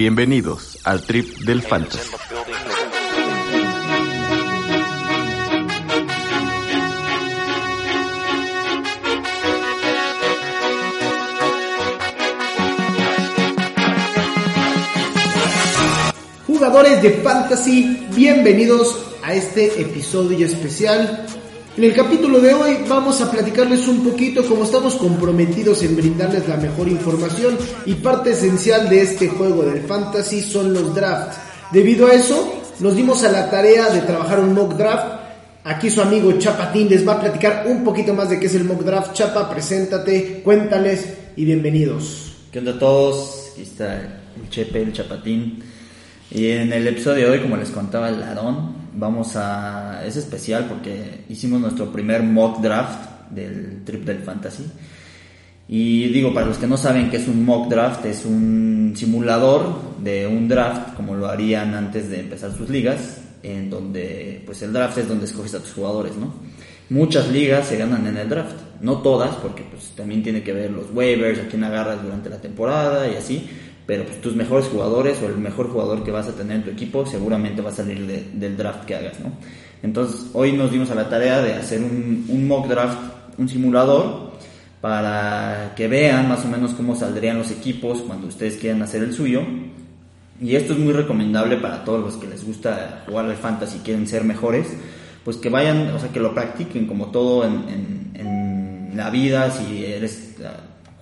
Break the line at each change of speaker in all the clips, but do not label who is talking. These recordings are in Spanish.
Bienvenidos al trip del fantasy.
Jugadores de fantasy, bienvenidos a este episodio especial. En el capítulo de hoy vamos a platicarles un poquito cómo estamos comprometidos en brindarles la mejor información y parte esencial de este juego del fantasy son los drafts. Debido a eso, nos dimos a la tarea de trabajar un mock draft. Aquí su amigo Chapatín les va a platicar un poquito más de qué es el mock draft. Chapa, preséntate, cuéntales y bienvenidos.
¿Qué onda a todos? Aquí está el Chepe, el Chapatín. Y en el episodio de hoy, como les contaba el Larón, vamos a... es especial porque hicimos nuestro primer mock draft del trip del fantasy. Y digo, para los que no saben qué es un mock draft, es un simulador de un draft, como lo harían antes de empezar sus ligas, en donde, pues el draft es donde escoges a tus jugadores, ¿no? Muchas ligas se ganan en el draft, no todas, porque pues también tiene que ver los waivers, a quién agarras durante la temporada y así, pero pues, tus mejores jugadores o el mejor jugador que vas a tener en tu equipo seguramente va a salir del draft que hagas, ¿no? Entonces, hoy nos dimos a la tarea de hacer un, un, mock draft, un simulador, para que vean más o menos cómo saldrían los equipos cuando ustedes quieran hacer el suyo. Y esto es muy recomendable para todos los que les gusta jugar al fantasy y quieren ser mejores, pues que vayan, o sea, que lo practiquen como todo en, en, en la vida, si eres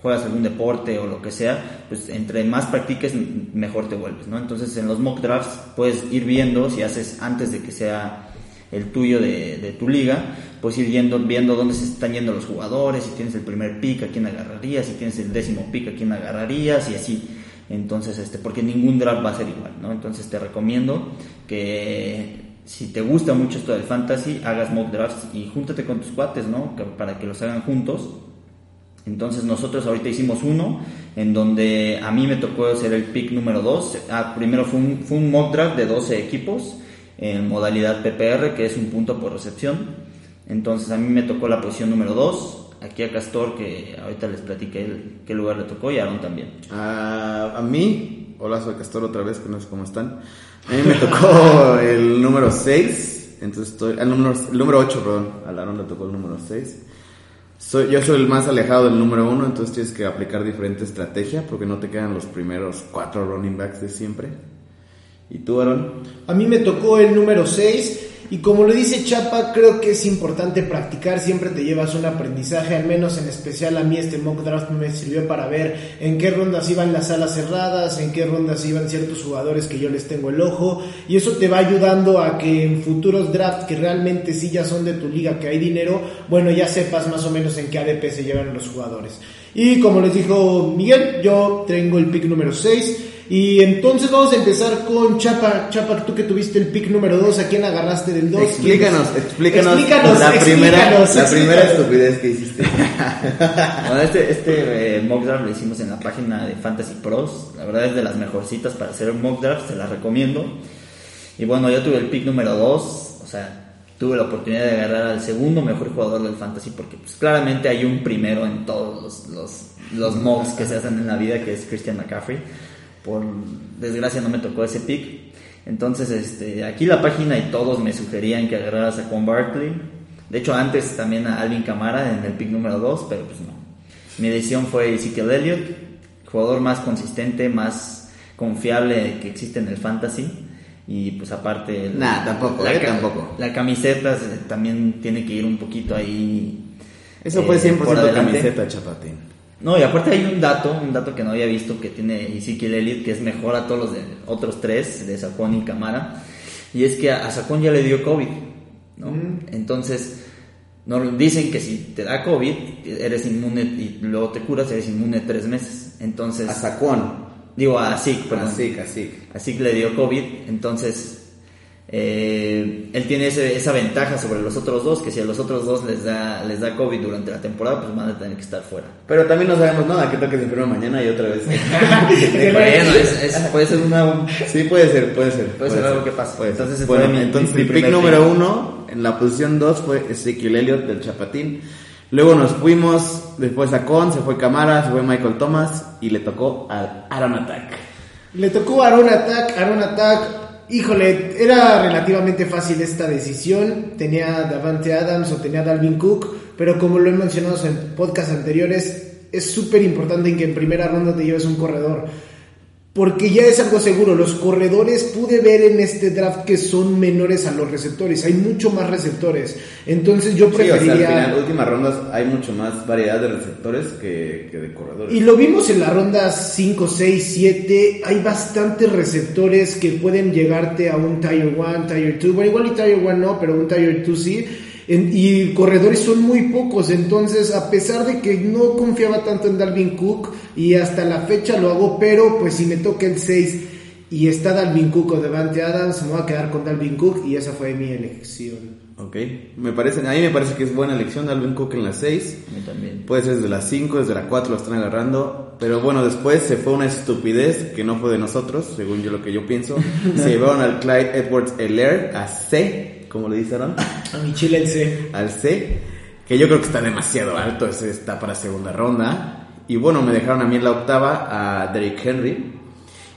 juegas algún deporte o lo que sea, pues entre más practiques mejor te vuelves, ¿no? Entonces en los mock drafts puedes ir viendo si haces antes de que sea el tuyo de, tu liga, pues ir viendo, viendo dónde se están yendo los jugadores, si tienes el primer pick a quién agarrarías, si tienes el décimo pick a quién agarrarías y así. Entonces, este, porque ningún draft va a ser igual, ¿no? Entonces te recomiendo que si te gusta mucho esto del fantasy, hagas mock drafts y júntate con tus cuates, ¿no? para que los hagan juntos entonces nosotros ahorita hicimos uno en donde a mí me tocó ser el pick número 2. Ah, primero fue un, fue un mock draft de 12 equipos en modalidad PPR, que es un punto por recepción. Entonces a mí me tocó la posición número 2. Aquí a Castor, que ahorita les platiqué qué lugar le tocó, y a Aaron también.
A mí, hola, soy Castor otra vez, que no sé cómo están. A mí me tocó el número 6, entonces estoy, el el número 8, perdón, a Aaron le tocó el número 6. Soy, yo soy el más alejado del número uno, entonces tienes que aplicar diferente estrategia porque no te quedan los primeros cuatro running backs de siempre. ¿Y tú, Aaron?
A mí me tocó el número 6 y como lo dice Chapa, creo que es importante practicar, siempre te llevas un aprendizaje, al menos en especial a mí este mock draft me sirvió para ver en qué rondas iban las salas cerradas, en qué rondas iban ciertos jugadores que yo les tengo el ojo, y eso te va ayudando a que en futuros drafts que realmente sí ya son de tu liga, que hay dinero, bueno, ya sepas más o menos en qué ADP se llevan los jugadores. Y como les dijo Miguel, yo tengo el pick número 6. Y entonces vamos a empezar con Chapa. Chapa, tú que tuviste el pick número 2, ¿a quién agarraste del 2?
Explícanos, explícanos, explícanos, la, primera, la primera estupidez que hiciste.
bueno, este este eh, mock draft lo hicimos en la página de Fantasy Pros. La verdad es de las mejorcitas para hacer un mock draft, se las recomiendo. Y bueno, yo tuve el pick número 2, o sea, tuve la oportunidad de agarrar al segundo mejor jugador del fantasy porque pues claramente hay un primero en todos los, los, los mocks que se hacen en la vida que es Christian McCaffrey por desgracia no me tocó ese pick. Entonces, este, aquí la página y todos me sugerían que agarraras a Con Barkley. De hecho, antes también a Alvin Camara en el pick número 2, pero pues no. Mi decisión fue Ezekiel Elliott, jugador más consistente, más confiable que existe en el fantasy. Y pues aparte...
Nah, tampoco, la, eh, tampoco.
La camiseta también tiene que ir un poquito ahí...
Eso fue 100% eh, camiseta, Chapatín.
No, y aparte hay un dato, un dato que no había visto que tiene Ezekiel Elliott, que es mejor a todos los de, otros tres, de Sacón y Camara, y es que a, Sacón ya le dio COVID, ¿no? Entonces, no, dicen que si te da COVID, eres inmune y luego te curas, eres inmune tres meses. Entonces...
A Sacón.
Digo, a Zeke, perdón.
A Zeke, a Zeke.
A Zeke le dio COVID, entonces eh, él tiene esa ventaja sobre los otros dos, que si a los otros dos les da, les da COVID durante la temporada, pues van a tener que estar fuera.
Pero también no sabemos nada, que toques el primero mañana y otra vez.
bueno, puede ser una...
Sí, puede ser, puede ser.
Puede, ser, algo que pasa.
Entonces, bueno, entonces mi, pick número uno, en la posición dos fue Ezequiel Elliott del Chapatín. Luego nos fuimos, después a Con, se fue Camara, se fue Michael Thomas y le tocó al Aaron Attack.
Le tocó Aaron Attack, Aaron Attack. Híjole, era relativamente fácil esta decisión. Tenía Davante Adams o tenía Dalvin Cook, pero como lo he mencionado en podcasts anteriores, es súper importante que en primera ronda te lleves un corredor. Porque ya es algo seguro, los corredores pude ver en este draft que son menores a los receptores, hay mucho más receptores. Entonces yo
Sí, o sea,
preferiría...
al final, últimas rondas hay mucho más variedad de receptores que, que de corredores.
Y lo vimos en las rondas 5, 6, 7. Hay bastantes receptores que pueden llegarte a un Tier 1, Tier 2. Bueno, igual y Tier 1 no, pero un Tier 2 sí. En- y corredores son muy pocos. Entonces, a pesar de que no confiaba tanto en Dalvin Cook, y hasta la fecha lo hago, pero pues si me toca el 6 y está Dalvin Cook o Devante Adams, me voy a quedar con Dalvin Cook y esa fue mi elección.
Ok, me parece, a mí me parece que es buena elección Dalvin Cook en la 6.
A mí también.
Puede ser desde la 5, desde la 4 lo están agarrando. Pero bueno, después se fue una estupidez que no fue de nosotros, según yo lo que yo pienso. se llevaron al Clyde Edwards Elair a C, como le dijeron,
A mi chile el C.
al C, que yo creo que está demasiado alto, ese está para segunda ronda. Y bueno, me dejaron a mí en la octava a Derrick Henry.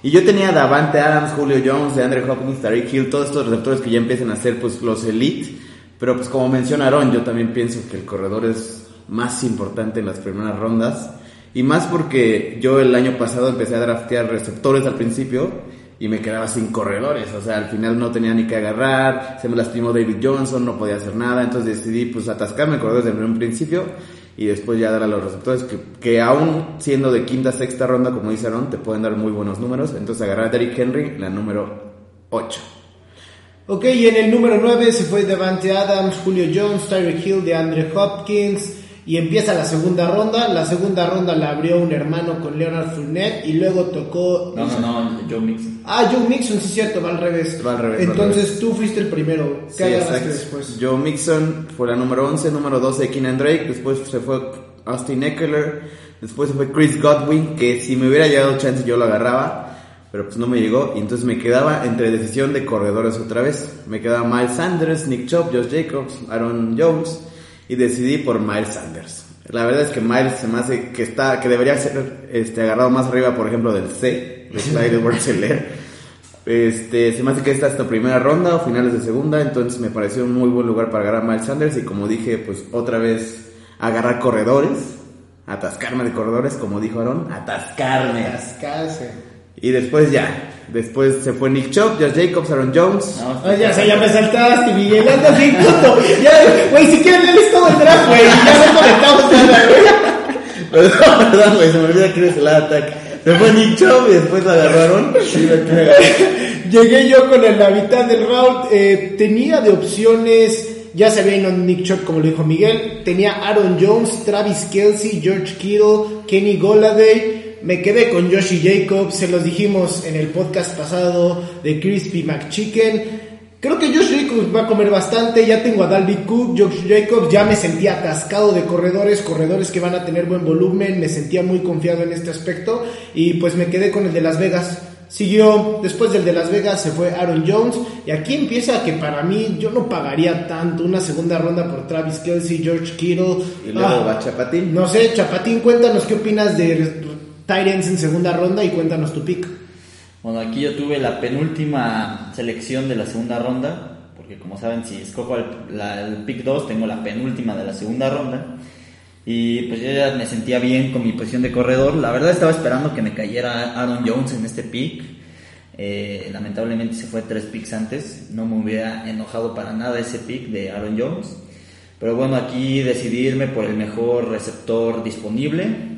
Y yo tenía a Davante Adams, Julio Jones, de Andre Hopkins, Tariq Hill, todos estos receptores que ya empiezan a ser pues los elite. Pero pues como mencionaron, yo también pienso que el corredor es más importante en las primeras rondas. Y más porque yo el año pasado empecé a draftear receptores al principio y me quedaba sin corredores. O sea, al final no tenía ni que agarrar, se me lastimó David Johnson, no podía hacer nada. Entonces decidí pues atascarme corredores desde un principio y después ya dar a los receptores que, que aún siendo de quinta, sexta ronda, como dice te pueden dar muy buenos números. Entonces agarré a Derrick Henry, la número 8.
Ok, y en el número 9 se fue Devante Adams, Julio Jones, Tyreek Hill, de Andre Hopkins. Y empieza la segunda ronda. La segunda ronda la abrió un hermano con Leonard Fournette. Y luego tocó.
No, no, no, Joe Mixon.
Ah, Joe Mixon, sí, cierto, va al revés.
Va al revés,
Entonces
revés.
tú fuiste el primero. ¿Qué
Sí, exacto.
después?
Joe Mixon fue la número 11, número 12 Keenan Drake, después se fue Austin Eckler, después se fue Chris Godwin, que si me hubiera llegado chance yo lo agarraba, pero pues no me llegó, y entonces me quedaba entre decisión de corredores otra vez. Me quedaba Miles Sanders, Nick Chubb, Josh Jacobs, Aaron Jones, y decidí por Miles Sanders. La verdad es que Miles se me hace que está, que debería ser este, agarrado más arriba, por ejemplo, del C, de Clyde edwards este, se me hace que esta es la primera ronda o finales de segunda, entonces me pareció un muy buen lugar para agarrar a Miles Sanders y como dije, pues otra vez agarrar corredores, atascarme de corredores, como dijo Aaron, atascarme.
Cascase.
Y después ya, después se fue Nick Chubb, Josh Jacobs, Aaron Jones.
No,
Ah, ya, se ya me saltaste, Miguel. Andas bien puto. Ya, güey, si quieres lees todo el draft, güey. Ya no conectamos nada, güey.
Perdón, perdón, güey, se me olvida quién es el ataque. Se fue Nick Chubb y después agarraron. Sí, la caga.
Llegué yo con el- la mitad del round. eh, tenía de opciones. Ya se había ido Nick Chubb, como lo dijo Miguel. Tenía Aaron Jones, Travis Kelsey, George Kittle, Kenny Goladay. Me quedé con Joshi Jacobs. Se los dijimos en el podcast pasado de Crispy McChicken. Creo que Josh Jacobs va a comer bastante. Ya tengo a Dalvin Cook, Josh Jacobs. Ya me sentía atascado de corredores, corredores que van a tener buen volumen. Me sentía muy confiado en este aspecto. Y pues me quedé con el de Las Vegas. Siguió, después del de Las Vegas se fue Aaron Jones. Y aquí empieza que para mí yo no pagaría tanto una segunda ronda por Travis Kelsey, George Kittle.
Y luego
Ah,
va Chapatín.
No sé, Chapatín, cuéntanos qué opinas de Tyrants en segunda ronda y cuéntanos tu pick.
Bueno, aquí yo tuve la penúltima selección de la segunda ronda, porque como saben, si escojo el, la- el pick 2, tengo la penúltima de la segunda ronda. Y pues yo ya me sentía bien con mi posición de corredor. La verdad estaba esperando que me cayera Aaron Jones en este pick. Eh, lamentablemente se fue tres picks antes. No me hubiera enojado para nada ese pick de Aaron Jones. Pero bueno, aquí decidí irme por el mejor receptor disponible.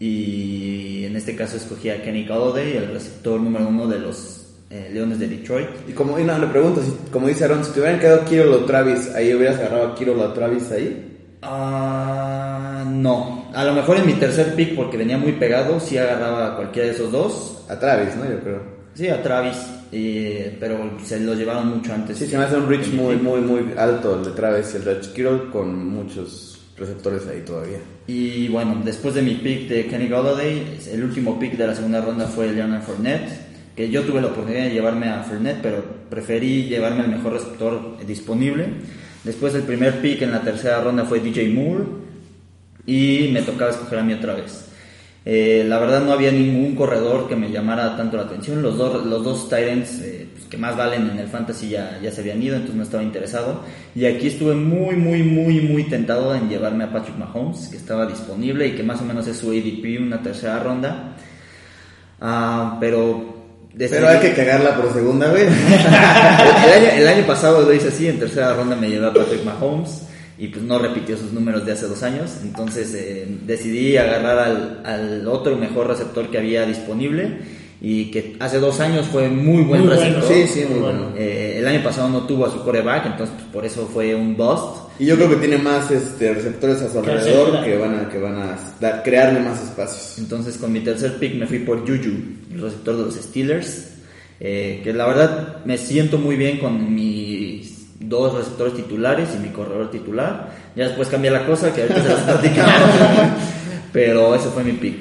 Y en este caso escogí a Kenny Galladay, el receptor número uno de los eh, Leones de Detroit.
Y como y no, le pregunto, si, como dice Aaron, si te hubieran quedado Kiro o Travis, ahí hubieras agarrado a Kiro o Travis ahí.
Ah, no. A lo mejor en mi tercer pick, porque venía muy pegado, sí agarraba a cualquiera de esos dos.
A Travis, ¿no? Yo creo.
Sí, a Travis, eh, pero se los llevaron mucho antes.
Sí, se me hace un reach muy, muy, muy alto el de Travis y el de Kiro con muchos receptores ahí todavía.
Y bueno, después de mi pick de Kenny Galladay, el último pick de la segunda ronda fue Leonard Fournette, que yo tuve la oportunidad de llevarme a Fournette, pero preferí llevarme al mejor receptor disponible. Después el primer pick en la tercera ronda fue DJ Moore y me tocaba escoger a mí otra vez. Eh, la verdad no había ningún corredor que me llamara tanto la atención. Los dos, los dos Tyrants eh, pues, que más valen en el fantasy ya, ya se habían ido, entonces no estaba interesado. Y aquí estuve muy, muy, muy, muy tentado en llevarme a Patrick Mahomes, que estaba disponible y que más o menos es su ADP, una tercera ronda. Ah, pero...
Pero hay que cagarla por segunda vez.
el, año, el año pasado lo hice así, en tercera ronda me llevé a Patrick Mahomes y pues no repitió sus números de hace dos años, entonces eh, decidí agarrar al, al otro mejor receptor que había disponible y que hace dos años fue muy buen
Muy bueno,
receptor.
Sí, sí, muy bueno.
Eh, el año pasado no tuvo a su coreback, entonces pues, por eso fue un bust.
Y yo creo que tiene más este, receptores a su
Que
alrededor que van a, que van a dar- crearle más espacios.
Entonces con mi tercer pick me fui por Juju, el receptor de los Steelers, eh, que la verdad me siento muy bien con mis dos receptores titulares y mi corredor titular. Ya después cambié la cosa, que ahorita se las platicamos. Pero ese fue mi pick.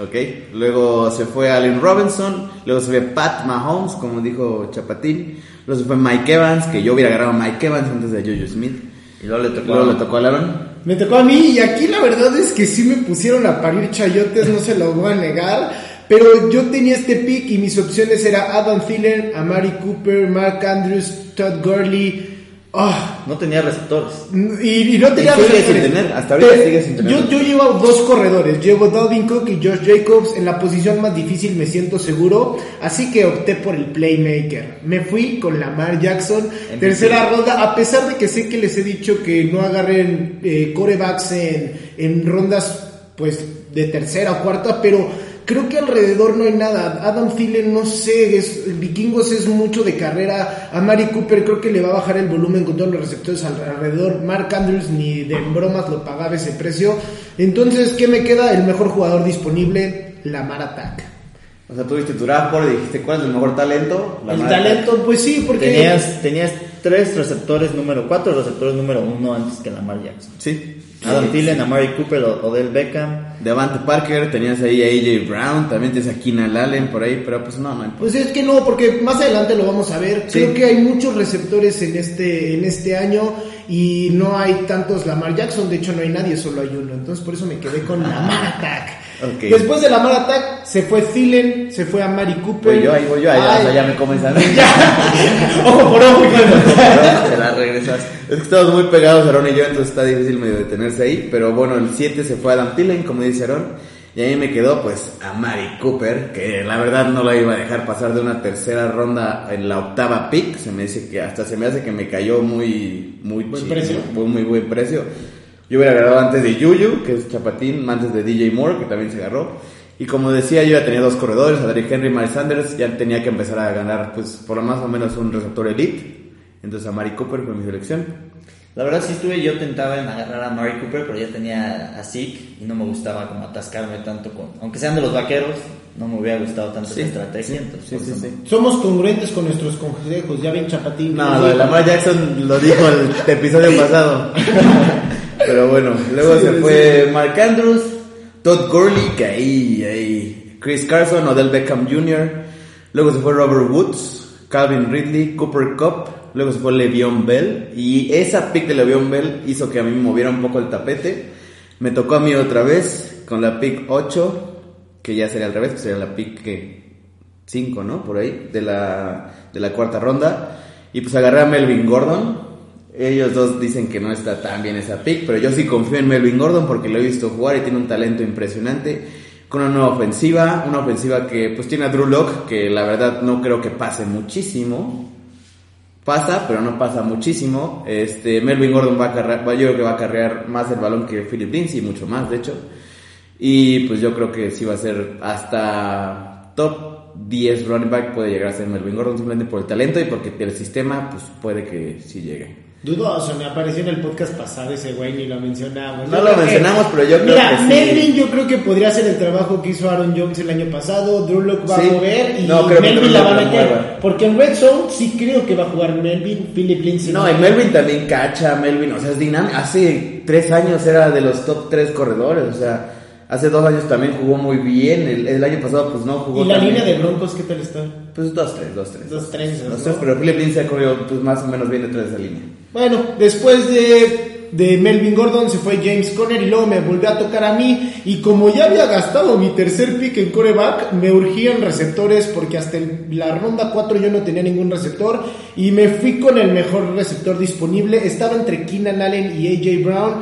Ok, luego se fue Allen Robinson, luego se fue Pat Mahomes, como dijo Chapatín, luego se fue Mike Evans, que yo hubiera agarrado a Mike Evans antes de Juju Smith,
Y luego le tocó,
luego
a-
le tocó a Aaron.
Me tocó a mí y aquí la verdad es que sí me pusieron a parir chayotes, no se lo voy a negar. Pero yo tenía este pick y mis opciones eran Adam Thielen, Amari Cooper, Mark Andrews, Todd Gurley. Ah,
No tenía receptores.
y, y no tenía receptores.
sin tener, hasta ahorita sin tener.
Yo, yo llevo dos corredores, llevo Dalvin Cook y Josh Jacobs. En la posición más difícil me siento seguro, así que opté por el playmaker. Me fui con Lamar Jackson, tercera ronda, a pesar de que sé que les he dicho que no agarren eh, corebacks en, en rondas pues de tercera o cuarta, pero creo que alrededor no hay nada. Adam Thielen, no sé, es, Vikingos es mucho de carrera. A Mari Cooper creo que le va a bajar el volumen con todos los receptores al- alrededor. Mark Andrews ni de bromas lo pagaba ese precio. Entonces, ¿qué me queda? El mejor jugador disponible, Lamar Attack.
O sea, tuviste tu draft board y dijiste cuál es el mejor talento. La
el talento, pues sí, porque...
Tenías, tenías tres receptores número cuatro receptores número uno antes que Lamar Jackson.
Sí.
Adam Thielen, Amari Cooper, O- Odell Beckham.
Devante Parker, tenías ahí a AJ Brown, también tienes a Keenan Allen por ahí, pero pues no.
Pues es que no, porque más adelante lo vamos a ver.
Sí.
Creo que hay muchos receptores en este, en este año y no hay tantos Lamar Jackson. De hecho, no hay nadie, solo hay uno. Entonces, por eso me quedé con Lamar Attack. Después de Lamar Attack, se fue Thielen, se fue a Mari Cooper.
Voy yo, ahí voy yo, sea, ya me mí.
Ojo por ojo.
Te la regresas.
Es que estamos muy pegados, Aaron y yo, entonces está difícil medio detenerse ahí. Pero bueno, el 7 se fue a Adam Thielen, como dice Aaron. Y ahí me quedó, pues, a Mari Cooper, que la verdad no la iba a dejar pasar de una tercera ronda en la octava pick. Se me dice que hasta se me hace que me cayó muy, muy
Buen
chido,
precio.
Muy, muy buen precio. Yo hubiera agarrado antes de Yuyu, que es Chapatín, antes de DJ Moore, que también se agarró. Y como decía, yo ya tenía dos corredores, a Derrick Henry y Miles Sanders, ya tenía que empezar a ganar, pues, por lo más o menos un receptor elite. Entonces a Mari Cooper fue mi selección.
La verdad sí estuve yo tentaba en agarrar a Mari Cooper, pero ya tenía a Zeke y no me gustaba como atascarme tanto con... Aunque sean de los vaqueros, no me hubiera gustado tanto
Sí,
esa estrategia. entonces,
Sí,
eso
sí.
Somos congruentes con nuestros consejos. Ya ven, Chapatín.
No, lo de Lamar Jackson lo dijo el episodio pasado. Pero bueno, luego
Sí,
se
sí.
fue Mark Andrews, Todd Gurley, que ahí, ahí, Chris Carson, Odell Beckham Jr., luego se fue Robert Woods, Calvin Ridley, Cooper Cup, luego se fue Le'Veon Bell, y esa pick de Le'Veon Bell hizo que a mí me moviera un poco el tapete. Me tocó a mí otra vez con la pick 8, que ya sería al revés, que sería la pick 5, ¿no? Por ahí, de la, de la cuarta ronda. Y pues agarré a Melvin Gordon. Ellos dos dicen que no está tan bien esa pick, pero yo sí confío en Melvin Gordon porque lo he visto jugar y tiene un talento impresionante. Con una nueva ofensiva, una ofensiva que pues tiene a Drew Lock, que la verdad no creo que pase muchísimo. Pasa, pero no pasa muchísimo. Este, Melvin Gordon va a cargar, yo creo que va a cargar más el balón que Philip Lindsay, mucho más de hecho. Y pues yo creo que sí va a ser hasta top 10 running back puede llegar a ser Melvin Gordon simplemente por el talento y porque el sistema pues puede que sí llegue.
Dudoso, me apareció en el podcast pasado ese güey, ni lo mencionamos.
No
Yo
lo
que-
mencionamos, pero yo creo
Mira,
que sí.
Melvin yo creo que podría hacer el trabajo que hizo Aaron Jones el año pasado, Drew Lock va
Sí.
a mover y
No, creo
Melvin la va a meter. Porque en Red Zone sí creo que va a jugar Melvin, Philip Lindsay.
No, y Melvin también cacha, Melvin, o sea, es dinámico. Hace tres años era de los top tres corredores, o sea, hace dos años también jugó muy bien. El, el año pasado pues no jugó
¿Y la línea de. Broncos qué tal está?
Pues dos, tres, dos, tres.
Dos, tres,
Dos,
¿no?
tres, pero Philip Lindsay ha corrido pues más o menos bien detrás de esa línea.
Bueno, después de de Melvin Gordon, se fue James Conner y luego me volvió a tocar a mí. Y como ya había gastado mi tercer pick en coreback, me urgían receptores porque hasta el- la ronda 4 yo no tenía ningún receptor. Y me fui con el mejor receptor disponible. Estaba entre Keenan Allen y AJ Brown.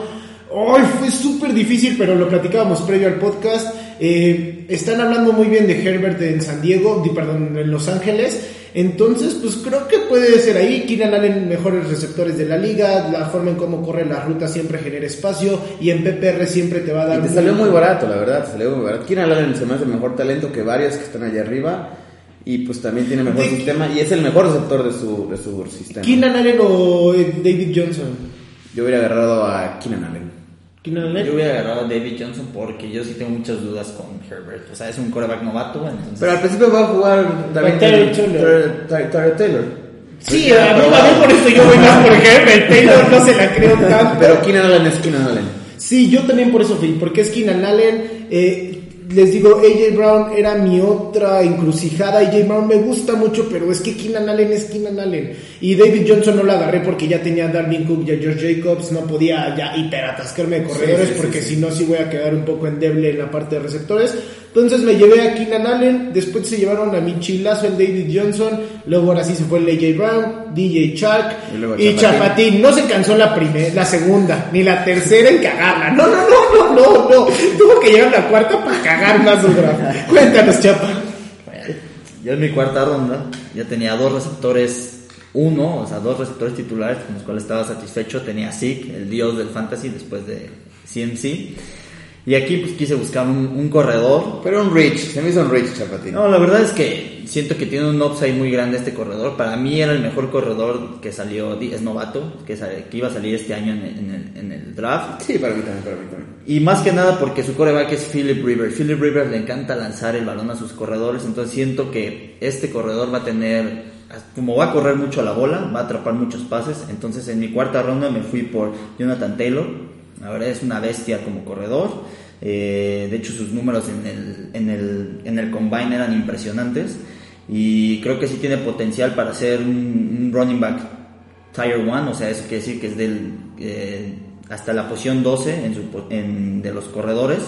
Ay, fue súper difícil, pero lo platicábamos previo al podcast. Eh, están hablando muy bien de Herbert en San Diego, di- perdón, en Los Ángeles. Entonces, pues creo que puede ser ahí. Keenan Allen, mejores receptores de la liga. La forma en cómo corre la ruta siempre genera espacio. Y en PPR siempre te va a dar.
Y te salió muy barato, la verdad, te salió muy barato. Keenan Allen se me hace mejor talento que varios que están allá arriba. Y pues también tiene mejor
De-
sistema y es el mejor receptor de su, de su sistema.
Keenan Allen o eh, David Johnson.
Yo hubiera agarrado a Keenan Allen.
Yo hubiera agarrado a David Johnson porque yo sí tengo muchas dudas con Herbert. O sea, es un coreback novato, entonces...
Pero al principio va a jugar también
Taylor.
Taylor.
Sí, a mí también por eso yo voy más por Herbert. Taylor no se la creo tanto.
Pero Keenan Allen es Keenan Allen.
Sí, yo también por eso fui, porque es Keenan Allen. eh, les digo, AJ Brown era mi otra encrucijada. AJ Brown me gusta mucho, pero es que Keenan Allen es Keenan Allen. Y David Johnson no lo agarré porque ya tenía a Darwin Cook y a George Jacobs. No podía ya hiperatascarme de corredores
Sí, sí,
porque
sí,
si no, sí voy a quedar un poco endeble en la parte de receptores. Entonces me llevé a Keenan Allen. Después se llevaron a mi chilazo el David Johnson. Luego ahora sí se fue el AJ Brown, DJ Chark
Y
y
Chapatín.
No se cansó la primera, la segunda, ni la tercera en cagarla. No, no, no, no, no, no. Tuvo que llegar a la cuarta para cagar más su draft. Cuéntanos, Chapa.
Yo en mi cuarta ronda ya tenía dos receptores, uno, o sea, dos receptores titulares con los cuales estaba satisfecho. Tenía Zeke, el dios del fantasy después de CMC. Y aquí pues quise buscar un, un corredor.
Pero un Rich, se me hizo un Rich Chapatín.
No, la verdad es que siento que tiene un upside muy grande este corredor. Para mí era el mejor corredor que salió, es novato, que, iba a salir este año en el, en el- en el draft.
Sí, para mí también, para mí también.
Y más que nada porque su coreback es Philip Rivers. Philip Rivers le encanta lanzar el balón a sus corredores, entonces siento que este corredor va a tener, como va a correr mucho a la bola, va a atrapar muchos pases. Entonces en mi cuarta ronda me fui por Jonathan Taylor. La verdad es una bestia como corredor. Eh, de hecho sus números en el, en, el, en el combine eran impresionantes. Y creo que sí tiene potencial para ser un, un running back Tier 1, o sea, eso quiere decir que es del eh, hasta la posición 12 en su en- de los corredores.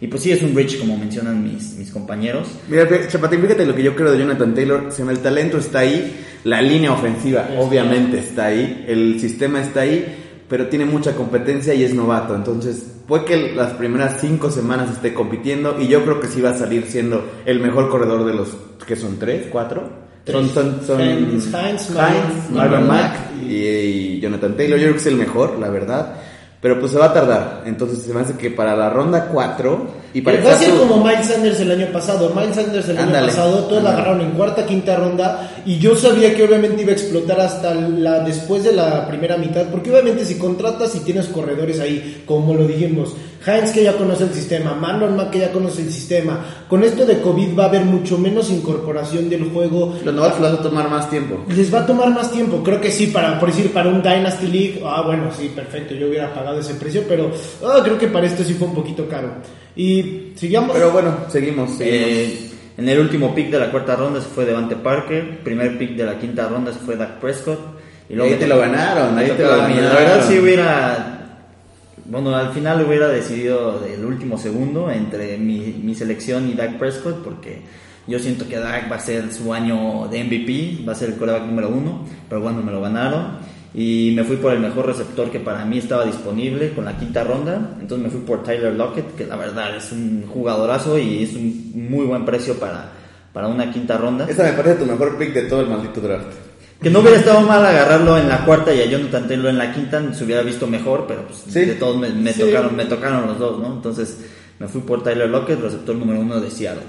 Y pues sí, es un rich, como mencionan mis, mis compañeros.
Mira, Chapatín, fíjate lo que yo creo de Jonathan Taylor. Me el talento está ahí, la línea ofensiva obviamente está ahí, el sistema está ahí, pero tiene mucha competencia y es novato. Entonces, puede que las primeras cinco semanas esté compitiendo y yo creo que sí va a salir siendo el mejor corredor de los que son tres, cuatro. Son, son, son
Heinz, Heinz, Marlon
Mack y, y Jonathan Taylor. Yo creo que es el mejor, la verdad. Pero pues se va a tardar. Entonces se me hace que para la ronda 4 y para
Va a ser como Miles Sanders el año pasado. Miles Sanders el
Ándale.
año pasado, todos la agarraron en cuarta, quinta ronda. Y yo sabía que obviamente iba a explotar hasta la después de la primera mitad. Porque obviamente si contratas y tienes corredores ahí, como lo dijimos, Heinz que ya conoce el sistema, Marlon Mack que ya conoce el sistema. Con esto de COVID va a haber mucho menos incorporación del juego.
Los novatos les va a tomar más tiempo.
Les va a tomar más tiempo, creo que sí, para, por decir, para un Dynasty League, ah, bueno, sí, perfecto, yo hubiera pagado ese precio, pero ah, creo que para esto sí fue un poquito caro. Y sigamos.
Pero bueno, seguimos. seguimos.
Eh, en el último pick de la cuarta ronda se fue Devante Parker. Primer pick de la quinta ronda se fue Dak Prescott. Y
Ahí te lo ganaron, ahí te lo
mí. La
ganaron.
verdad sí hubiera... Bueno, al final hubiera decidido el último segundo entre mi, mi selección y Dak Prescott porque yo siento que Dak va a ser su año de MVP, va a ser el coreback número uno, pero bueno, me lo ganaron y me fui por el mejor receptor que para mí estaba disponible con la quinta ronda, entonces me fui por Tyler Lockett, que la verdad es un jugadorazo y es un muy buen precio para, para una quinta ronda.
Esta me parece tu mejor pick de todo el maldito draft.
Que no hubiera estado mal agarrarlo en la cuarta y a Jonathan Taylor en la quinta, se hubiera visto mejor, pero pues
Sí.
de todos me, me
Sí.
tocaron, me tocaron los dos, ¿no? Entonces me fui por Tyler Lockett, receptor número uno de Seattle.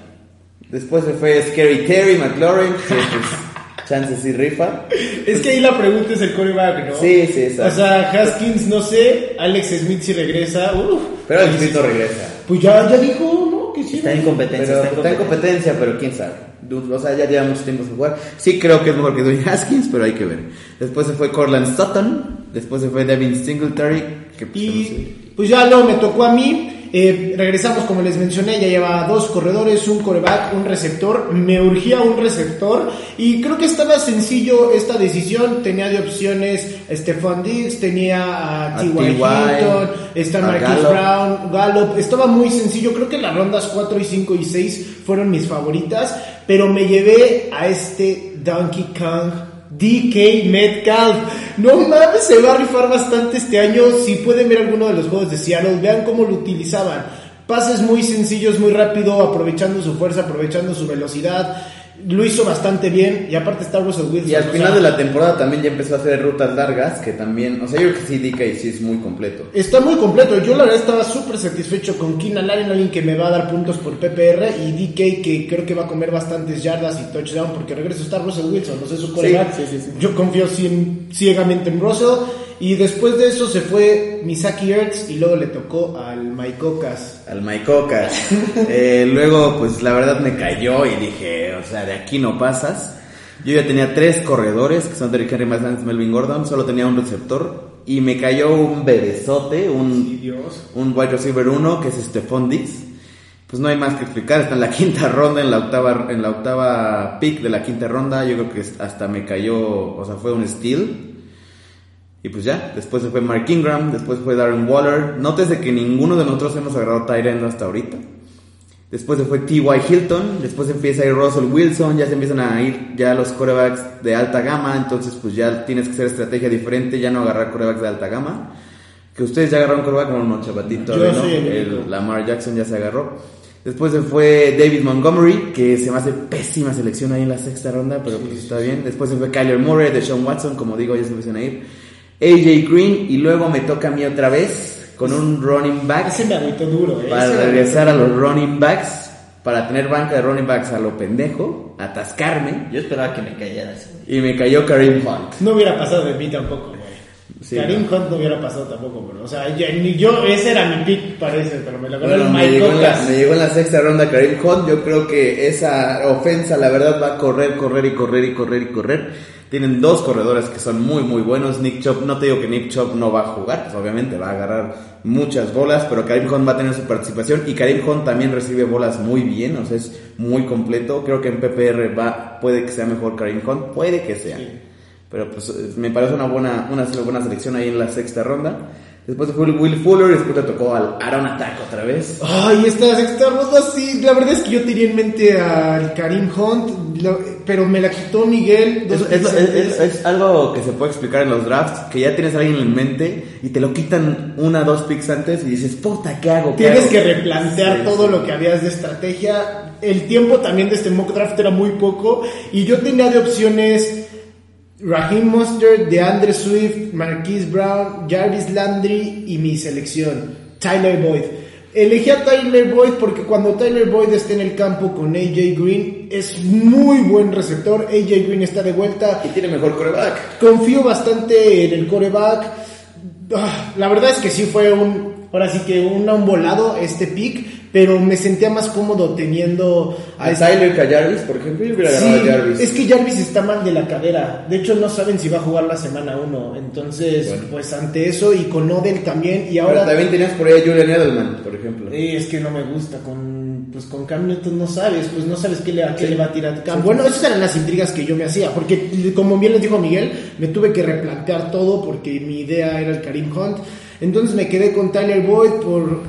Después se fue Scary Terry McLaurin, que pues, chances y rifa.
Es que ahí la pregunta es el coreback, ¿no?
Sí, sí, exacto.
O sea, Haskins, no sé, Alex Smith si regresa, uf.
Pero el escrito regresa.
Pues ya, ya dijo, ¿no? Sí.
Está en competencia,
Pero
está en
está en
competencia.
competencia, pero quién sabe. Dude, O sea, ya lleva mucho tiempo sin jugar. Sí creo que es mejor que Dwayne Haskins, pero hay que ver. Después se fue Corland Sutton. Después se fue Devin Singletary. Que pues, no sé.
Y pues ya luego me tocó a mí. Eh, regresamos, como les mencioné, ya lleva dos corredores, un coreback, un receptor. Me urgía un receptor y creo que estaba sencillo esta decisión. Tenía de opciones Stephon Diggs, tenía a T.Y. Hilton, está
Gallup.
Brown, Gallup. Estaba muy sencillo. Creo que las rondas 4 y 5 y 6 fueron mis favoritas, pero me llevé a este Donkey Kong. DK Metcalf. No mames, se va a rifar bastante este año. Si pueden ver alguno de los juegos de Seattle, vean cómo lo utilizaban. Pases muy sencillos, muy rápido, aprovechando su fuerza, aprovechando su velocidad. Lo hizo bastante bien y aparte está Russell Wilson.
Y al
o
final
sea,
de la temporada también ya empezó a hacer rutas largas, que también, o sea, yo creo que sí, DK sí es muy completo.
Está muy completo. Yo la verdad estaba súper satisfecho con Keenan Allen, alguien que me va a dar puntos por PPR y DK que creo que va a comer bastantes yardas y touchdown porque regreso está Russell Wilson, no sé su coreback.
sí, sí, sí.
Yo confío cien- ciegamente en Russell y después de eso se fue Misaki Ertz y luego le tocó al Maikocas.
Al Maicocas. Eh, luego, pues la verdad me cayó y dije, o sea, de aquí no pasas. Yo ya tenía tres corredores, que son Derrick Henry, Sanders, Melvin Gordon, solo tenía un receptor. Y me cayó un bebesote, un,
Dios.
un wide receiver 1, que es Stephon Diggs. Pues no hay más que explicar, está en la quinta ronda, en la octava, en la octava pick de la quinta ronda. Yo creo que hasta me cayó, o sea, fue un steal. Y pues ya, después se fue Mark Ingram, después fue Darren Waller. Nótese que ninguno de nosotros hemos agarrado Tyrend hasta ahorita. Después se fue T.Y. Hilton, después empieza a ir Russell Wilson, ya se empiezan a ir ya los corebacks de alta gama, entonces pues ya tienes que hacer estrategia diferente, ya no agarrar corebacks de alta gama. Que ustedes ya agarraron coreback, bueno, no, chavatito,
Yo
¿no?
el.
Lamar Jackson ya se agarró. Después se fue David Montgomery, que se me hace pésima selección ahí en la sexta ronda, pero pues está bien. Después se fue Kyler Murray, de Sean Watson, como digo, ya se empiezan a ir. AJ Green, y luego me toca a mí otra vez con un running back
Ese me agüitó duro, eh.
para regresar a los running backs, para tener banca de running backs a lo pendejo, atascarme,
Yo esperaba que me cayera ese. güey.
y me cayó Kareem Hunt.
No hubiera pasado de mí tampoco, güey.
Sí,
Karim
no.
Hunt no hubiera pasado tampoco, bro. O sea, ni yo, ese era mi pick, parece, pero me lo ganó
Bueno,
el
me
Mike
llegó, en la,
Cocas.
me llegó en la sexta ronda Karim Hunt. Yo creo que esa ofensa, la verdad, va a correr, correr y correr y correr y correr. Tienen dos corredores que son muy, muy buenos. Nick Chop, no te digo que Nick Chop no va a jugar, pues obviamente va a agarrar muchas bolas, pero Karim Hunt va a tener su participación. Y Karim Hunt también recibe bolas muy bien, o sea, es muy completo. Creo que en PPR va, puede que sea mejor Karim Hunt, puede que sea. Pero pues me parece una buena, una buena selección ahí en la sexta ronda. Después fue Will Fuller, después le tocó al Aaron Attack otra vez.
Ay, esta sexta ronda sí, la verdad es que yo tenía en mente al Karim Hunt, lo- pero me la quitó Miguel.
Es, es- es- algo que se puede explicar en los drafts, que ya tienes a alguien en mente y te lo quitan una dos picks antes y dices, puta, ¿qué hago? ¿Qué
Tienes
hago?"
que replantear
Sí,
todo
sí.
lo que habías de estrategia. El tiempo también de este mock draft era muy poco y yo tenía de opciones Raheem Mustard, DeAndre Swift, Marquise Brown, Jarvis Landry y mi selección, Tyler Boyd. Elegí a Tyler Boyd porque cuando Tyler Boyd esté en el campo con AJ Green es muy buen receptor. AJ Green está de vuelta.
Y tiene mejor coreback.
Confío bastante en el coreback. Ah, La verdad es que sí fue un, ahora sí que un, un volado este pick, pero me sentía más cómodo teniendo
A
este-
Tyler que a Jarvis, por ejemplo, yo hubiera
Sí,
a Jarvis.
es que Jarvis está mal de la cadera. De hecho, no saben si va a jugar la semana 1. Entonces,
Bueno.
pues ante eso y con Odell también. Y
Pero
ahora.
también tenías por ahí a Julian Edelman, por ejemplo.
Eh, es que no me gusta con pues con Cam Newton no sabes, pues no sabes qué le, a qué
Sí.
le va a tirar Cam. Bueno, esas eran las intrigas que yo me hacía, porque como bien les dijo Miguel, me tuve que replantear todo porque mi idea era el Karim Hunt. Entonces me quedé con Tyler Boyd por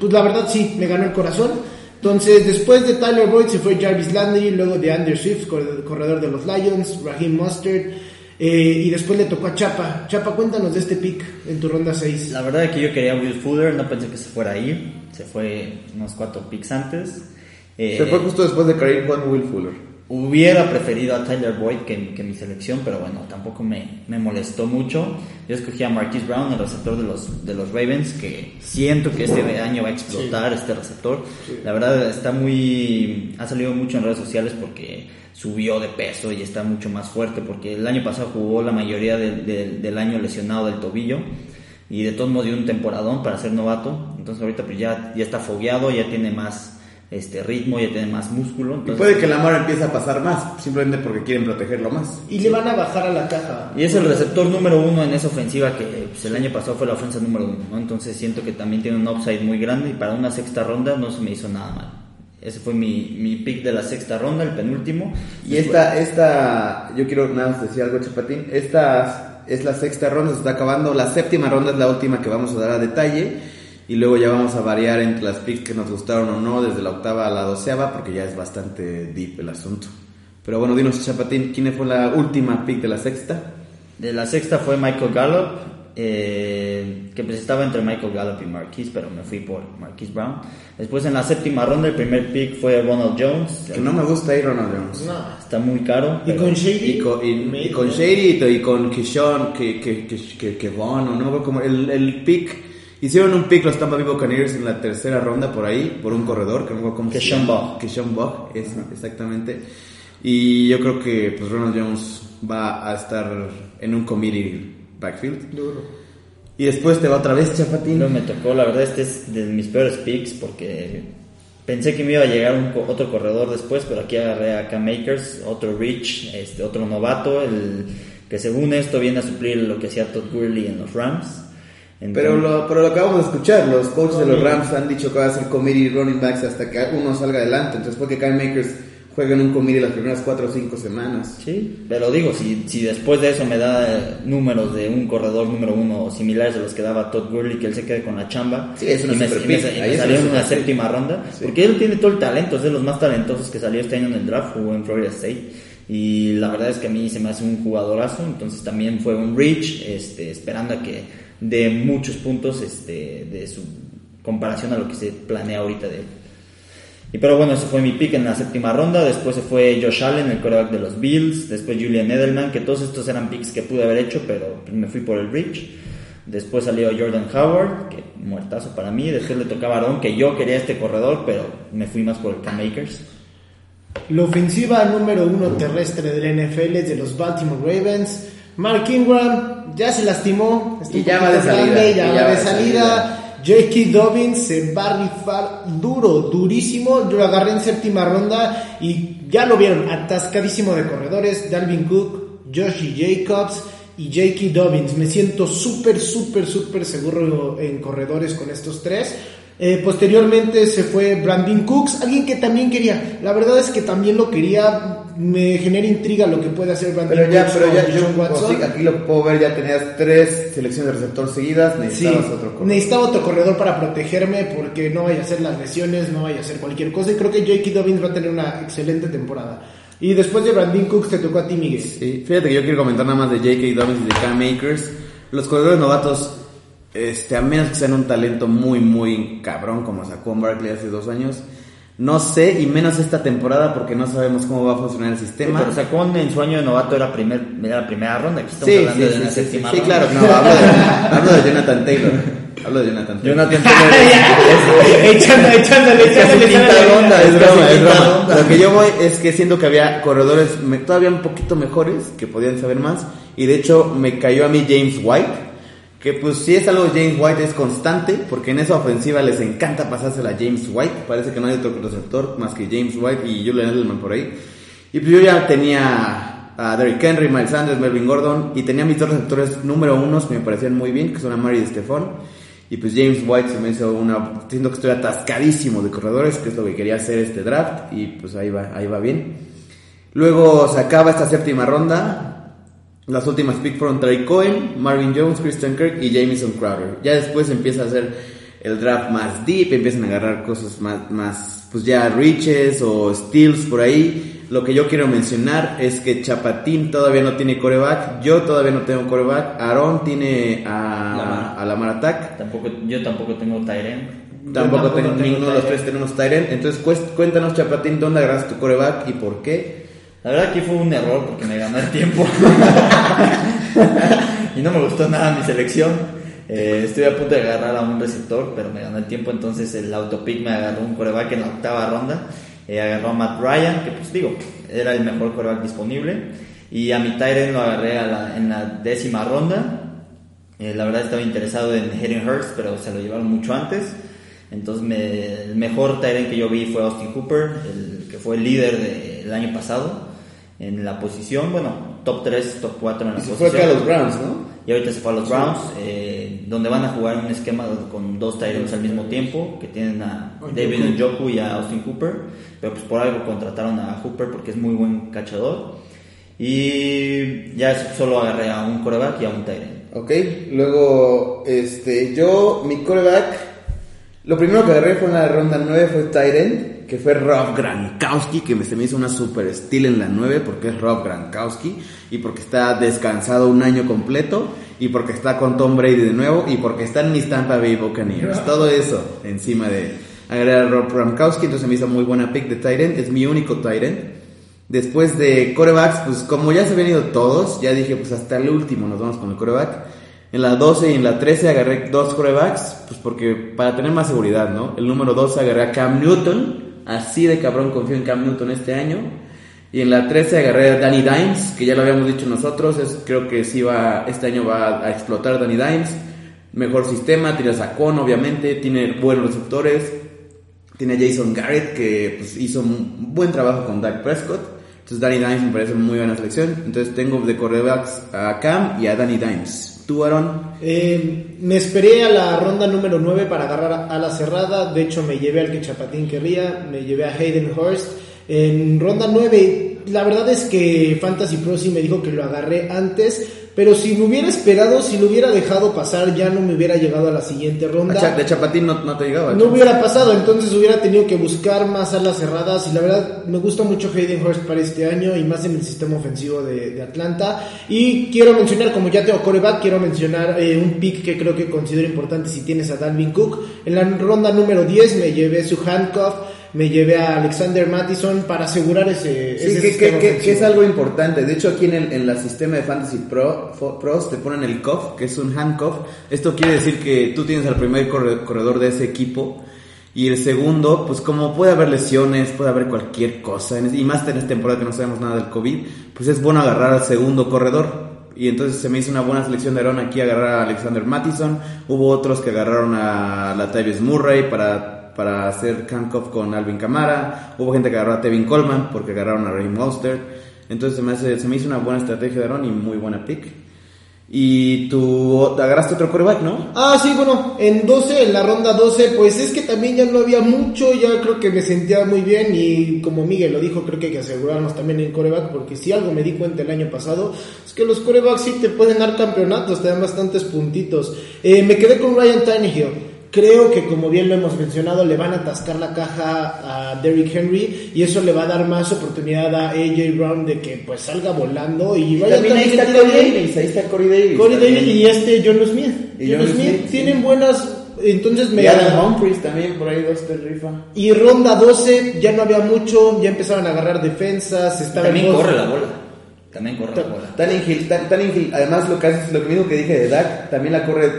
pues la verdad sí, me ganó el corazón. Entonces, después de Tyler Boyd se fue Jarvis Landry, luego de Andrew Swift, cor- corredor de los Lions, Raheem Mustard, eh, y después le tocó a Chapa. Chapa, cuéntanos de este pick en tu ronda 6.
La verdad es que yo quería a Will Fuller, no pensé que se fuera a ir. Se fue unos cuatro picks antes. Eh,
Se fue justo después de Kareem Hunt Will Fuller.
Hubiera preferido a Tyler Boyd que, que mi selección, pero bueno, tampoco me, me molestó mucho. Yo escogí a Marquise Brown, el receptor de los, de los Ravens, que siento que este año va a explotar este receptor. La verdad está muy... ha salido mucho en redes sociales porque subió de peso y está mucho más fuerte, porque el año pasado jugó la mayoría del- del- del año lesionado del tobillo y de todos modos dio un temporadón para ser novato. Entonces ahorita pues ya, ya está fogueado, ya tiene más, este ritmo, ya tiene más músculo.
Y
Entonces,
puede que Lamar empiece a pasar más, simplemente porque quieren protegerlo más.
Y le van a bajar a la caja.
Y es el receptor número uno en esa ofensiva que pues, el año pasado fue la ofensa número uno, ¿no? Entonces siento que también tiene un upside muy grande y para una sexta ronda no se me hizo nada mal. Ese fue mi, mi pick de la sexta ronda, el penúltimo.
Y esta, esta, yo quiero nada más decir algo, Chapatín. Esta es la sexta ronda, se está acabando. La séptima ronda es la última que vamos a dar a detalle. Y luego ya vamos a variar entre las picks que nos gustaron o no, desde la octava a la doceava, porque ya es bastante deep el asunto. Pero bueno, dinos, Chapatín, ¿quién fue la última pick de la sexta?
De la sexta fue Michael Gallup, eh, que pues estaba entre Michael Gallup y Marquise, pero me fui por Marquise Brown. Después en la séptima ronda el primer pick fue Ronald Jones.
Que no me gusta ahí Ronald Jones.
No.
Está muy caro.
Y con Shady.
Y con, y- y con Shady y con Kishon, que, que, que, que, no me acuerdo cómo, el, el pick, hicieron un pick los Tampa Bay Buccaneers en la tercera ronda por ahí, por un corredor, que no me acuerdo cómo se
Keyshawn
llama.
Bug.
Keyshawn Bug, es, exactamente. Y yo creo que pues Ronald Jones va a estar en un committee backfield.
Duro.
Y después te va otra vez, Chapatín.
No me tocó, la verdad este es de mis peores picks porque pensé que me iba a llegar un otro corredor después, pero aquí agarré a Cam Makers, otro Rich, este, otro novato, el que según esto viene a suplir lo que hacía Todd Gurley en los Rams.
Pero lo, pero lo acabamos de escuchar, los coaches de los Rams han dicho que va a ser committee running backs hasta que uno salga adelante. Entonces puede que Kyle Makers juegue en un committee las primeras 4 o 5 semanas.
Sí, pero digo, si, si después de eso me da números de un corredor número uno similares a los que daba Todd Gurley, que él se quede con la chamba,
Sí, es una
y me, y me- me salió en una séptima ronda,
Sí.
porque él tiene todo el talento, es de los más talentosos que salió este año en el draft, jugó en Florida State, y la verdad es que a mí se me hace un jugadorazo, entonces también fue un reach, este, esperando a que dé muchos puntos este, de su comparación a lo que se planea ahorita de él. Y pero bueno, ese fue mi pick en la séptima ronda. Después se fue Josh Allen, el quarterback de los Bills. Después Julian Edelman, que todos estos eran picks que pude haber hecho, pero me fui por el Rich. Después salió Jordan Howard, que muertazo para mí. Después le tocaba a Aaron, que yo quería este corredor, pero me fui más por el Cam Makers.
La ofensiva número uno terrestre del NFL es de los Baltimore Ravens. Mark Ingram ya se lastimó.
Y ya va de salida,
grande, ya va de salida. J.K. Dobbins se va a rifar duro, durísimo. Yo lo agarré en séptima ronda y ya lo vieron, atascadísimo de corredores. Dalvin Cook, Joshi Jacobs y J.K. Dobbins. Me siento súper, súper, súper seguro en corredores con estos tres. Eh, posteriormente se fue Brandon Cooks, alguien que también quería. La verdad es que también lo quería. Me genera intriga lo que puede hacer Brandon
Pero ya,
Cooks
pero
con
ya, yo,
Deshaun Watson.
sí, aquí lo puedo ver, ya tenías tres selecciones de receptor seguidas,
Sí,
necesitabas otro corredor.
necesitaba otro corredor para protegerme porque no vaya a ser las lesiones, no vaya a ser cualquier cosa. Y creo que J.K. Dobbins va a tener una excelente temporada. Y después de Brandon Cooks te tocó a ti, Miguel.
Sí, fíjate que yo quiero comentar nada más de J.K. Dobbins y de Cam Makers. Los corredores novatos, este, a menos que sean un talento muy, muy cabrón como sacó Barkley hace dos años, no sé, y menos esta temporada porque no sabemos cómo va a funcionar el sistema.
Pero Sacón en su año de novato era, primer, era la primera ronda. Aquí estamos
Sí,
hablando
sí,
de una
sí, sí, sí,
séptima
sí,
ronda.
claro, no, hablo de, hablo de Jonathan Taylor. Hablo de Jonathan Taylor.
Jonathan Taylor
echándole, echándole,
Es
echándole,
quinta
echándole.
ronda,
es broma, es broma. Lo que yo voy es que siento que había corredores me- todavía un poquito mejores que podían saber más. Y de hecho me cayó a mí James White. Que pues si es algo James White es constante. Porque en esa ofensiva les encanta pasársela a James White. Parece que no hay otro receptor más que James White y Julian Edelman por ahí. Y pues yo ya tenía a Derrick Henry, Miles Sanders, Melvin Gordon. Y tenía mis dos receptores número unos que me parecían muy bien. Que son Amari y Stephon. Y pues James White se me hizo una... Siento que estoy atascadísimo de corredores, que es lo que quería hacer este draft. Y pues ahí va, ahí va bien. Luego se acaba esta séptima ronda. Las últimas picks fueron Trey Cohen, Marvin Jones, Christian Kirk y Jamison Crowder. Ya después empieza a hacer el draft más deep, empiezan a agarrar cosas más, más pues ya riches o steals por ahí. Lo que yo quiero mencionar es que Chapatín todavía no tiene coreback, yo todavía no tengo coreback, Aaron tiene a
Lamar.
a Lamar Attack.
Tampoco, yo tampoco tengo Tyren.
Tampoco,
tampoco
tengo, ninguno de los
Tyrant.
tres tenemos Tyrant. Entonces cuéntanos Chapatín dónde agarraste tu coreback y por qué.
La verdad aquí fue un error porque me ganó el tiempo. y no me gustó nada mi selección. Eh, estuve a punto de agarrar a un receptor, pero me ganó el tiempo. Entonces el autopick me agarró un coreback en la octava ronda. Eh, agarró a Matt Ryan, que pues digo, era el mejor coreback disponible. Y a mi Tyren lo agarré a la- en la décima ronda. Eh, la verdad estaba interesado en Hayden Hurst, pero se lo llevaron mucho antes. Entonces, me- el mejor Tyrant que yo vi fue Austin Cooper, el que fue el líder del año pasado en la posición. Bueno, top 3, top 4 en la
Y se
posición.
fue acá a los Browns, ¿no?
Y ahorita se fue a los Browns, eh, donde van a jugar un esquema con dos Tyrants al mismo tiempo, que tienen a David Njoku y a Austin Cooper, pero pues por algo contrataron a Hooper porque es muy buen cachador. Y ya solo agarré a un coreback y a un Tyrant.
Ok, luego, este, yo, mi coreback, lo primero que agarré fue en la ronda 9 fue Tyrant, que fue Rob Gronkowski, que me, se me hizo una super estilo en la 9 porque es Rob Gronkowski y porque está descansado un año completo y porque está con Tom Brady de nuevo y porque está en mis Tampa Bay Buccaneers. Todo eso encima de agregar a Rob Gronkowski, entonces me hizo muy buena pick de Tyrant, es mi único Tyrant. Después de corebacks, pues como ya se habían ido todos, ya dije, pues hasta el último nos vamos con el coreback. En la 12 y en la 13 agarré dos corebacks, pues porque para tener más seguridad, ¿no? El número 12 agarré a Cam Newton, así de cabrón confío en Cam Newton este año. Y en la 13 agarré a Danny Dimes, que ya lo habíamos dicho nosotros, es, creo que sí va, este año va a explotar Danny Dimes. Mejor sistema, tiene a Saquon obviamente, tiene buenos receptores, tiene a Jason Garrett que pues, hizo un buen trabajo con Dak Prescott. Entonces Danny Dimes me parece muy buena selección. Entonces tengo de corebacks a Cam y a Danny Dimes. ¿Tú, Aaron?
Eh, me esperé a la ronda número 9 para agarrar a la cerrada. De hecho, me llevé al que Chapatín querría. Me llevé a Hayden Hurst. En ronda 9, la verdad es que Fantasy Pro sí me dijo que lo agarré antes. Pero si me hubiera esperado, si lo hubiera dejado pasar, ya no me hubiera llegado a la siguiente ronda.
A Cha- de Chapatín no, no te llegaba.
No hubiera pasado, entonces hubiera tenido que buscar más alas cerradas y la verdad me gusta mucho Hayden Hurst para este año y más en el sistema ofensivo de, de Atlanta. Y quiero mencionar, como ya tengo coreback, quiero mencionar eh, un pick que creo que considero importante si tienes a Dalvin Cook. En la ronda número 10 me llevé su handcuff, me llevé a Alexander Mattison para asegurar ese,
Sí,
ese
que,
sistema
que- que- que
ofensivo.
es algo importante. De hecho, aquí en el, en la sistema de Fantasy Pro, Pros te ponen el cuff, que es un handcuff. Esto quiere decir que tú tienes al primer corre- corredor de ese equipo. Y el segundo, pues como puede haber lesiones, puede haber cualquier cosa. Y más en esta temporada que no sabemos nada del COVID, pues es bueno agarrar al segundo corredor. Y entonces se me hizo una buena selección de Aaron aquí agarrar a Alexander Mattison. Hubo otros que agarraron a Latavius Murray para, para hacer handcuff con Alvin Kamara. Hubo gente que agarró a Tevin Coleman porque agarraron a Raheem Mostert. Entonces se me, se me hizo una buena estrategia de Aaron y muy buena pick. Y tú agarraste otro coreback, ¿no?
Ah, sí, bueno, en 12, en la ronda 12, pues es que también ya no había mucho, ya creo que me sentía muy bien y como Miguel lo dijo, creo que hay que asegurarnos también en coreback, porque si algo me di cuenta el año pasado, es que los corebacks sí te pueden dar campeonatos, te dan bastantes puntitos. Eh, me quedé con Ryan Tannehill. Creo que como bien lo hemos mencionado, le van a atascar la caja a Derrick Henry y eso le va a dar más oportunidad a AJ Brown de que pues salga volando y Ryan
También ahí está Corey Davis, ahí está Corey Davis.
Corey
también.
Davis y este John Smith.
Y
John
John
Smith,
Smith, sí.
tienen buenas. Entonces me.
Y Adam Humphries también, por ahí dos te rifa.
Y ronda 12 ya no había mucho, ya empezaban a agarrar defensas. Estaba
También corre la bola. También corre la bola.
Tannehill, Tan- Tannehill, además lo que hace es lo mismo que dije de Dak, también la corre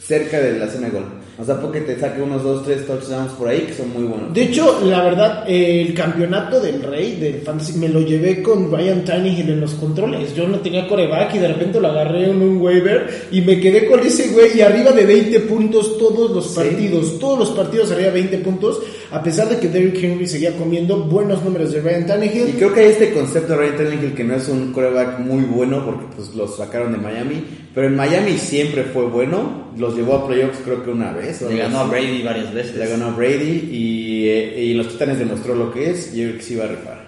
cerca de la zona de gol. O sea, porque te saque unos 2, 3 touchdowns por ahí que son muy buenos.
De hecho, la verdad, eh, el campeonato del rey del fantasy me lo llevé con Ryan Tannehill en los controles. Yo no tenía coreback y de repente lo agarré en un waiver y me quedé con ese güey y arriba de 20 puntos todos los partidos. Todos los partidos arriba de 20 puntos, a pesar de que Derrick Henry seguía comiendo buenos números de Ryan
Y
Tannehill.
creo que hay este concepto de Ryan Tannehill que no es un quarterback muy bueno porque pues los sacaron de Miami, pero en Miami siempre fue bueno, los llevó a playoffs creo que una vez.
Le ganó a. Brady varias veces.
Le ganó a Brady y, eh, y los Titanes demostró lo que es y yo creo que sí va a rifar.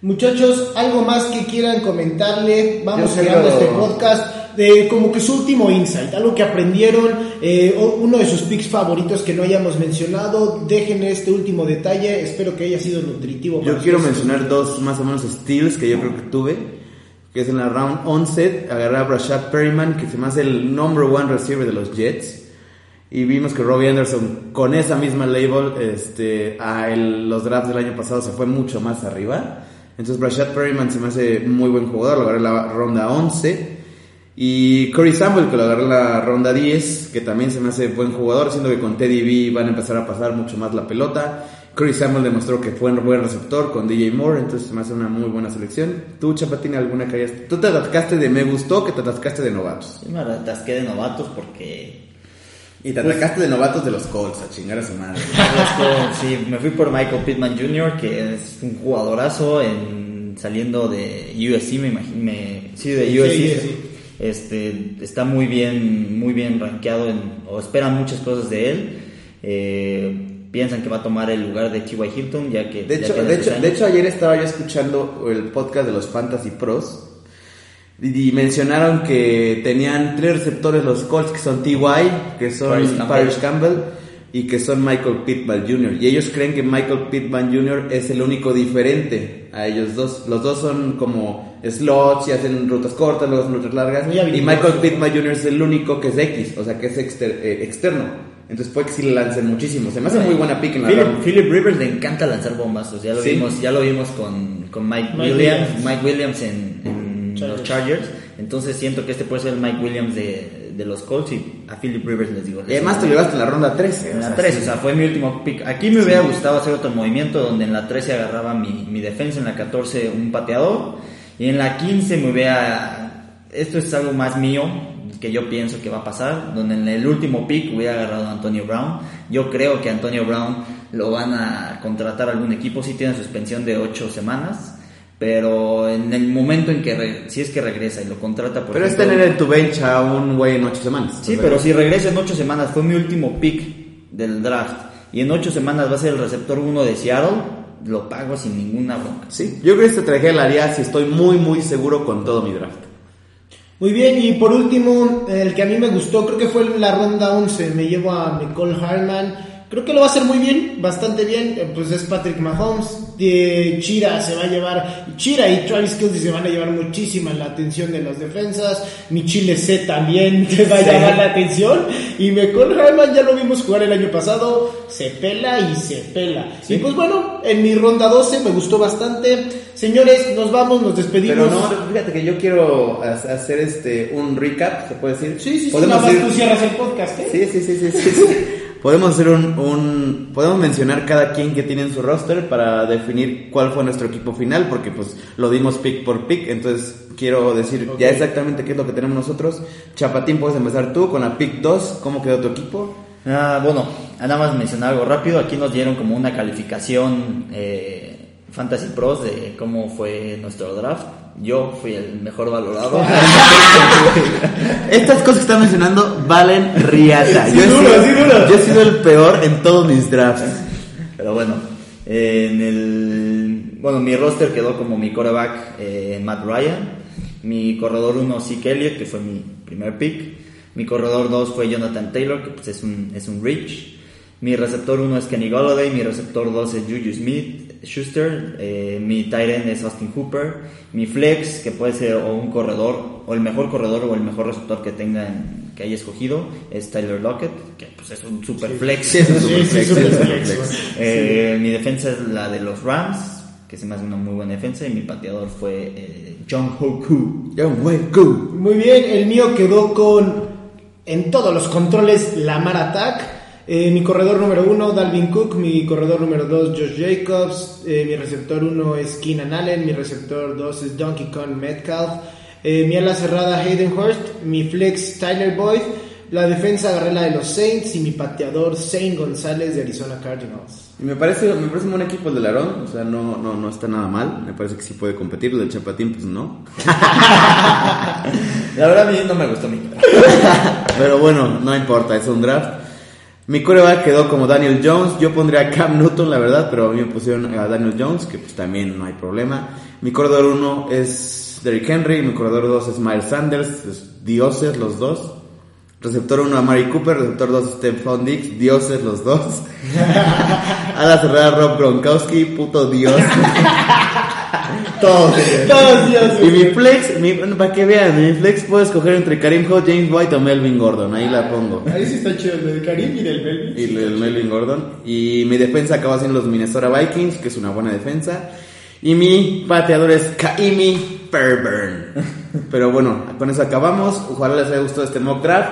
Muchachos, algo más que quieran comentarle. Vamos cerrando este podcast de como que su último insight, algo que aprendieron, eh, uno de sus picks favoritos que no hayamos mencionado. Dejen este último detalle. Espero que haya sido nutritivo.
Yo
para
quiero
ustedes.
mencionar dos más o menos steals que yo creo que tuve. Que es en la round 11, agarré a Rashad Perryman, que se me hace el number one receiver de los Jets. Y vimos que Robbie Anderson, con esa misma label, este, a el- los drafts del año pasado se fue mucho más arriba. Entonces Rashad Perryman se me hace muy buen jugador, lo agarré en la ronda 11. Y Corey Samuel, que lo agarré en la ronda 10, que también se me hace buen jugador, siendo que con Teddy B van a empezar a pasar mucho más la pelota. Corey Samuel demostró que fue un buen receptor con DJ Moore, entonces se me hace una muy buena selección. ¿Tú, Chapatina, alguna que hayas...? Tú te atascaste de me gustó que te atascaste de novatos.
Sí, me atasqué de novatos porque
Y te atacaste de novatos de los Colts, a chingar a su madre.
Sí, me fui por Michael Pittman Jr., que es un jugadorazo en, saliendo de USC, me imagino. me- sí, de
Sí,
USC.
sí.
Este, está muy bien, muy bien rankeado en, o esperan muchas cosas de él. Eh, piensan que va a tomar el lugar de T.Y. Hilton, ya que...
De hecho, de, hecho, de hecho, ayer estaba yo escuchando el podcast de los Fantasy Pros y, y mencionaron que tenían tres receptores los Colts, que son T.Y., que son
Paris Campbell.
Paris Campbell y que son Michael Pittman Jr. Y ellos creen que Michael Pittman Jr. es el único diferente a ellos dos. Los dos son como slots y hacen rutas cortas, luego hacen rutas largas. Y. Michael Pittman Jr. es el único que es X, o sea, que es exter- eh, externo. Entonces puede que sí le lancen muchísimo. Se me hace muy buena pick en la
Philip. Philip Rivers le encanta lanzar bombazos, ya lo
Sí.
vimos, ya lo vimos con, con Mike,
Mike
Williams,
Williams.
Mike Williams en, en los Chargers, entonces siento que este puede ser el Mike Williams de, de los Colts y a Philip Rivers les digo.
Y además te llevaste la ronda 13.
en
o
la
sea,
13, o sea, fue mi último pick. Aquí me hubiera gustado hacer otro movimiento donde en la 13 agarraba mi, mi defensa, en la 14 un pateador y en la 15 me hubiera... Esto es algo más mío que yo pienso que va a pasar, donde en el último pick hubiera agarrado a Antonio Brown. Yo creo que Antonio Brown lo van a contratar a algún equipo, sí tiene suspensión de 8 semanas. Pero en el momento en que, re- si es que regresa y lo contrata por
Pero es tener en tu bench a un güey en 8 semanas.
Sí,
sea,
pero si regresa en ocho semanas, fue mi último pick del draft. Y en ocho semanas va a ser el receptor 1 de Seattle, lo pago sin ninguna bronca.
Sí, yo creo que este traje la haría si estoy muy, muy seguro con todo mi draft.
Muy bien, y por último, el que a mí me gustó, creo que fue la ronda 11, me llevo a Nicole Harman. Creo que lo va a hacer muy bien, bastante bien. eh, Pues es Patrick Mahomes. Chira se va a llevar. Chira y Travis Kelsey se van a llevar muchísima la atención de las defensas. Mi Chile C también te va a
Sí.
llamar la atención. Y Nicole Harman ya lo vimos jugar el año pasado. Se pela y se pela. Y pues bueno, en mi ronda 12 me gustó bastante. Señores, nos vamos, nos despedimos.
Pero no, fíjate que yo quiero ha- hacer este un recap, ¿se puede decir?
Sí, sí, sí,
Podemos
nada más
ir-
tú cierras el podcast, ¿eh?
Sí, sí, sí, sí, sí, sí. Podemos hacer un, un- podemos mencionar cada quien que tiene en su roster para definir cuál fue nuestro equipo final, porque pues lo dimos pick por pick, entonces quiero decir ya exactamente qué es lo que tenemos nosotros. Chapatín, puedes empezar tú con la pick 2, ¿cómo quedó tu equipo?
Ah, bueno, nada más mencionar algo rápido. Aquí nos dieron como una calificación eh, Fantasy Pros de cómo fue nuestro draft. Yo fui el mejor valorado.
Estas cosas que está mencionando valen riata.
Sí,
he
duro,
sido-
sí, duro.
yo he sido el peor en todos mis drafts.
Pero bueno, eh, en el. Bueno, mi roster quedó como mi coreback eh, Matt Ryan. Mi corredor 1, Zeke Elliott, que fue mi primer pick. Mi corredor 2 fue Jonathan Taylor, que pues es un, es un reach. Mi receptor 1 es Kenny Golladay. Mi receptor 2 es Juju Smith Schuster. eh, mi tight end es Austin Hooper. Mi flex, que puede ser o un corredor, o el mejor corredor o el mejor receptor que tenga en- que haya escogido, es Tyler Lockett, que pues es un super flex. Mi defensa es la de los Rams, que se me hace una muy buena defensa, y mi pateador fue eh, John Hoku.
Güey, go.
Muy bien, el mío quedó con en todos los controles Lamar Attack. Eh, mi corredor número uno, Dalvin Cook. Mi corredor número dos, Josh Jacobs. Eh, mi receptor uno es Keenan Allen. Mi receptor dos es Donkey Kong Metcalf. Eh, mi ala cerrada, Hayden Hurst. Mi flex, Tyler Boyd. La defensa agarré la de los Saints. Y mi pateador, Zane González de Arizona Cardinals.
Y Me parece, me parece un buen equipo el de Larón, o sea, no, no, no está nada mal. Me parece que sí puede competir. El del Chapatín, pues no.
La verdad, a mí no me gustó mi
Pero bueno, no importa, es un draft. Mi coreback quedó como Daniel Jones. Yo pondría a Cam Newton, la verdad, pero a mí me pusieron a Daniel Jones, que pues también no hay problema. Mi corredor 1 es Derrick Henry, mi corredor 2 es Miles Sanders, es dioses los dos. Receptor 1 a Mari Cooper, receptor 2 Stephon Diggs, dioses los dos. a la cerrada Rob Gronkowski, puto dios. Todos.
Todos, Dios,
Y mi flex, mi- para que vean, mi flex puedo escoger entre Karim Hunt, James White o Melvin Gordon. Ahí la pongo.
Ahí sí está chido el del Karim y del Melvin.
Y el Melvin Gordon. Y mi defensa acaba siendo los Minnesota Vikings, que es una buena defensa. Y mi pateador es Kaimi Fairburn. Pero bueno, con eso acabamos. Ojalá les haya gustado este mock draft.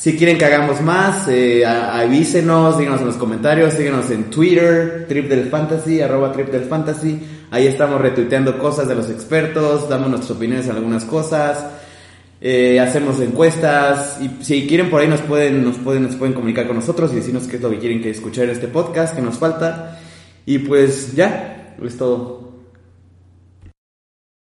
Si quieren que hagamos más, eh, avísenos, díganos en los comentarios, síguenos en Twitter, Trip del Fantasy, arroba Trip del Fantasy. Ahí estamos retuiteando cosas de los expertos, damos nuestras opiniones en algunas cosas. Eh, hacemos encuestas y si quieren por ahí nos pueden, nos pueden, nos pueden comunicar con nosotros y decirnos qué es lo que quieren que escuchar en este podcast, que nos falta. Y pues ya, es todo.